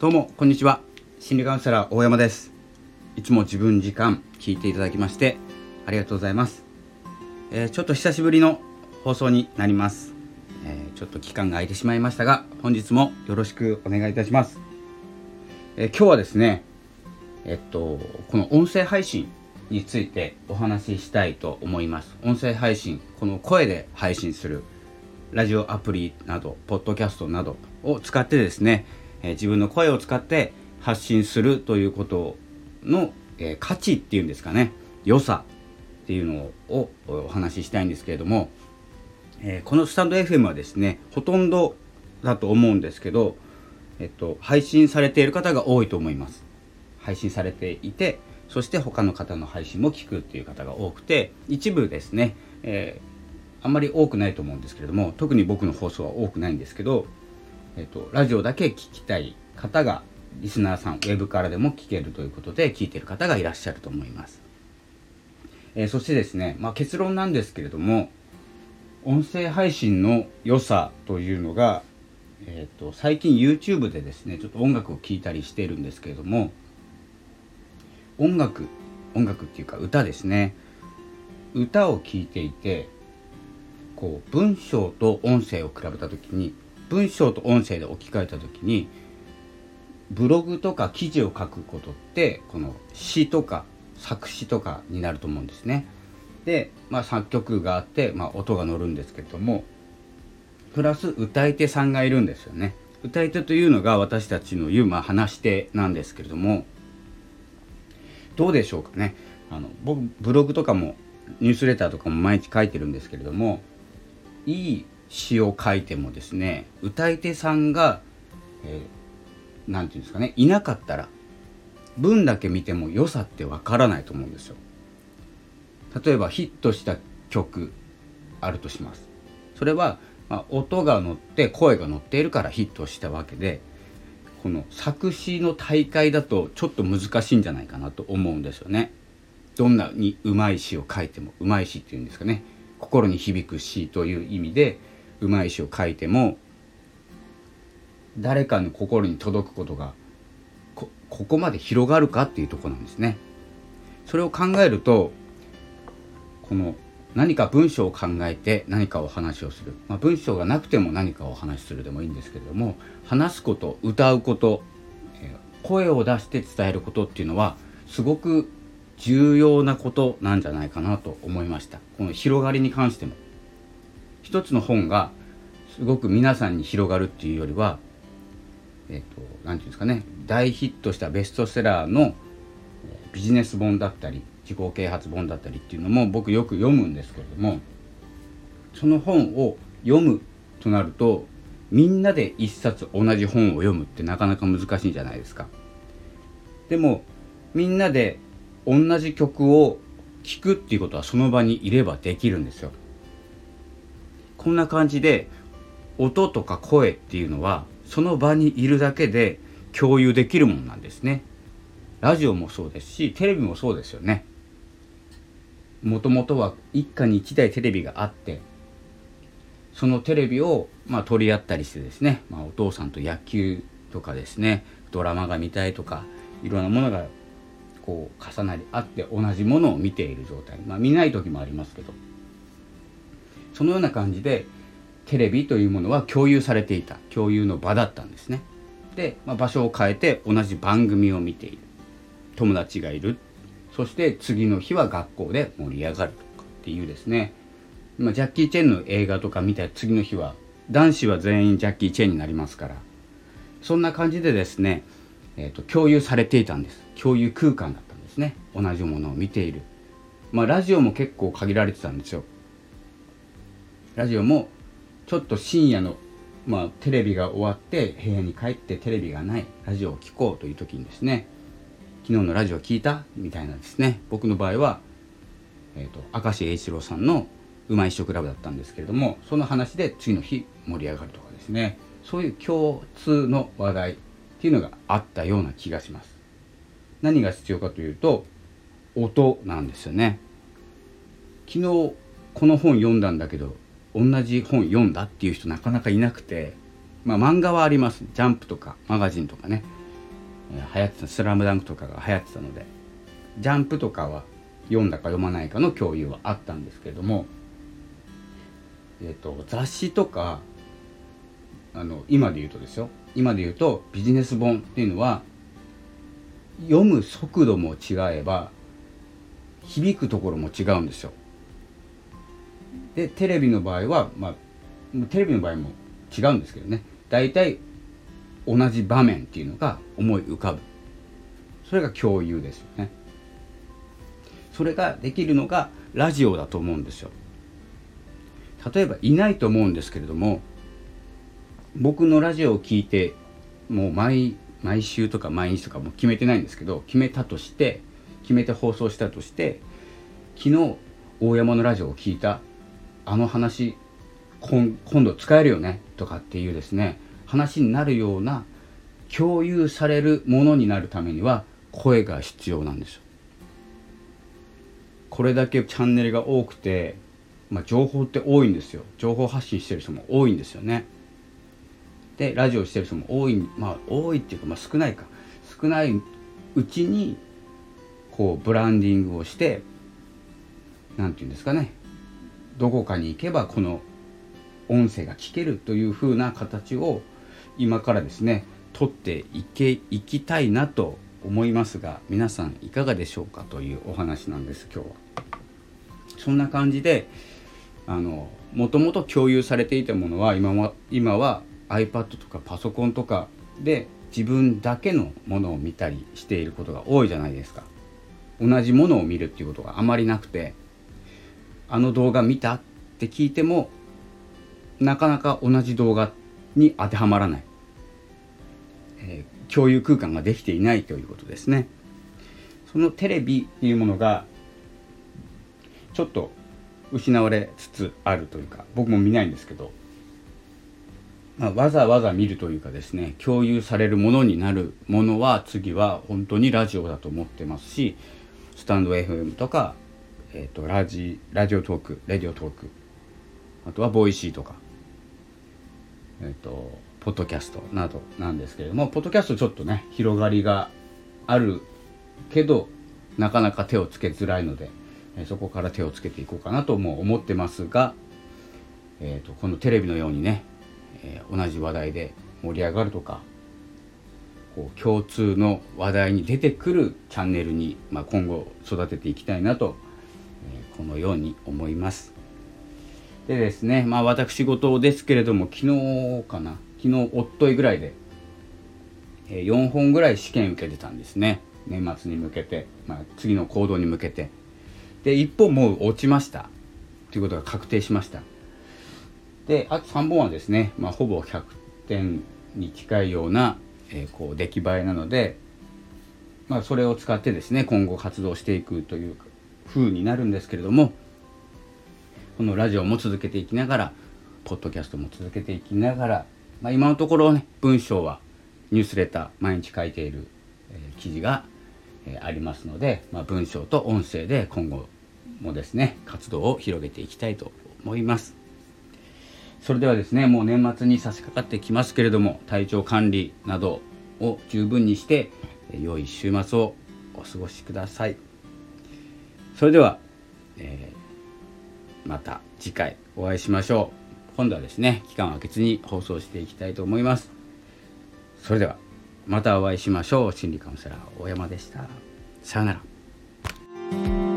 どうもこんにちは。心理カウンセラー大山です。いつも自分時間聞いていただきましてありがとうございます、えー、ちょっと久しぶりの放送になります、えー、ちょっと期間が空いてしまいましたが本日もよろしくお願いいたします、えー、今日はですねえっとこの音声配信についてお話ししたいと思います。音声配信この声で配信するラジオアプリなどポッドキャストなどを使ってですねえ自分の声を使って発信するということの、え価値っていうんですかね。良さっていうのをお話ししたいんですけれども、えこのスタンド FM はですねほとんどだと思うんですけど、えっと、配信されている方が多いと思います。配信されていてそして他の方の配信も聞くっていう方が多くて一部ですね、えー、あんまり多くないと思うんですけれども特に僕の放送は多くないんですけどえっと、ラジオだけ聞きたい方がリスナーさんウェブからでも聞けるということで聞いてる方がいらっしゃると思います、えー、そしてですね、まあ、結論なんですけれども音声配信の良さというのが、えーと、最近 YouTube でですねちょっと音楽を聴いたりしているんですけれども音楽音楽っていうか歌ですね。歌を聴いていてこう文章と音声を比べた時に文章と音声で置き換えた時にブログとか記事を書くことってこの詩とか作詞とかになると思うんですね。で、まあ、作曲があって、まあ、音が乗るんですけれどもプラス歌い手さんがいるんですよね。歌い手というのが私たちの言う、まあ、話し手なんですけれどもどうでしょうかねあの僕ブログとかもニュースレターとかも毎日書いてるんですけれどもいい詩を書いてもですね歌い手さんが何、えー、て言うんですかねいなかったら文だけ見ても良さってわからないと思うんですよ。例えばヒットした曲あるとします。それは、まあ、音が乗って声が乗っているからヒットしたわけでこの作詞の大会だとちょっと難しいんじゃないかなと思うんですよね。どんなにうまい詩を書いてもうまい詩っていうんですかね心に響く詩という意味でうまい詩を書いても誰かの心に届くことがここまで広がるかっていうとこなんですね。それを考えるとこの何か文章を考えて何かお話をする、まあ、文章がなくても何かお話しするでもいいんですけれども話すこと歌うこと、声を出して伝えることっていうのはすごく重要なことなんじゃないかなと思いました。この広がりに関しても。一つの本がすごく皆さんに広がるっていうよりはえっ、ー、と何て言うんですかね大ヒットしたベストセラーのビジネス本だったり自己啓発本だったりっていうのも僕よく読むんですけれどもその本を読むとなるとみんなで一冊同じ本を読むってなかなか難しいじゃないですか。でもみんなで同じ曲を聴くっていうことはその場にいればできるんですよ。こんな感じで音とか声っていうのはその場にいるだけで共有できるものなんですね。ラジオもそうですしテレビもそうですよね。もともとは一家に一台テレビがあってそのテレビを、まあ、取り合ったりしてですね、まあ、お父さんと野球とかですねドラマが見たいとかいろんなものがこう重なり合って同じものを見ている状態まあ見ない時もありますけどそのような感じでテレビというものは共有されていた。共有の場だったんですね。で、まあ、場所を変えて同じ番組を見ている。友達がいる。そして次の日は学校で盛り上がるとかっていうですね、まあ、ジャッキー・チェンの映画とか見た次の日は男子は全員ジャッキー・チェンになりますから。そんな感じでですね、えーと、共有されていたんです。共有空間だったんですね。同じものを見ている。まあラジオも結構限られてたんですよ。ラジオもちょっと深夜の、まあ、テレビが終わって部屋に帰ってテレビがないラジオを聴こうという時にですね昨日のラジオ聞いた？みたいなですね。僕の場合は、えーと、明石栄一郎さんの「うまい食クラブ」だったんですけれどもその話で次の日盛り上がるとかですね。そういう共通の話題っていうのがあったような気がします。何が必要かというと音なんですよね。昨日この本読んだんだけど同じ本読んだっていう人なかなかいなくてまあ漫画はありますジャンプとかマガジンとかね。えー、流行ってた「スラムダンクとかが流行ってたので。ジャンプとかは読んだか読まないかの共有はあったんですけれども、えーと、雑誌とかあの今で言うとですよ。今で言うとビジネス本っていうのは読む速度も違えば響くところも違うんですよ。でテレビの場合は、まあ、テレビの場合も違うんですけどね。大体同じ場面っていうのが思い浮かぶ。それが共有ですよね。それができるのがラジオだと思うんですよ。例えばいないと思うんですけれども僕のラジオを聞いてもう毎毎週とか毎日とかも決めてないんですけど決めたとして決めて放送したとして昨日大山のラジオを聞いた。あの話今度使えるよねとかっていうですね話になるような共有されるものになるためには声が必要なんですよ。これだけチャンネルが多くて、まあ、情報って多いんですよ情報発信してる人も多いんですよね。でラジオしてる人も多いまあ多いっていうか、まあ、少ないか少ないうちにこうブランディングをして何て言うんですかねどこかに行けばこの音声が聞けるというふうな形を今からですね取っていけいきたいなと思いますが皆さんいかがでしょうかというお話なんです今日は。そんな感じであのもともと共有されていたものは今は今は iPad とかパソコンとかで自分だけのものを見たりしていることが多いじゃないですか。同じものを見るっていうことがあまりなくてあの動画見たって聞いてもなかなか同じ動画に当てはまらない、えー、共有空間ができていないということですね。そのテレビっていうものがちょっと失われつつあるというか僕も見ないんですけど、まあ、わざわざ見るというかですね共有されるものになるものは次は本当にラジオだと思ってますしスタンド FM とか、えーと、ラジラジオトークレディオトーク。あとはボイシーとか。えっ、ー、とポッドキャストなどなんですけれどもポッドキャストちょっとね広がりがあるけどなかなか手をつけづらいので、えー、そこから手をつけていこうかなとも思ってますが、えーと、このテレビのようにね、えー、同じ話題で盛り上がるとかこう共通の話題に出てくるチャンネルに、まあ、今後育てていきたいなと、このように思います。でですね、まあ私事ですけれども、昨日かな、昨日、おっといぐらいで、4本ぐらい試験受けてたんですね。年末に向けて、まあ、次の行動に向けて。で、1本もう落ちました。ということが確定しました。で、あと3本はですね、まあ、ほぼ100点に近いような、えー、こう出来栄えなので、まあ、それを使ってですね、今後活動していくという風になるんですけれども、このラジオも続けていきながらポッドキャストも続けていきながら、まあ、今のところね文章はニュースレター毎日書いている、えー、記事が、えー、ありますので、まあ、文章と音声で今後もですね活動を広げていきたいと思います。それではですねもう年末に差し掛かってきますけれども体調管理などを十分にして良い週末をお過ごしください。それでは、えーまた次回お会いしましょう。今度はですね期間を空けずに放送していきたいと思います。それではまたお会いしましょう。心理カウンセラー大山でした。さようなら。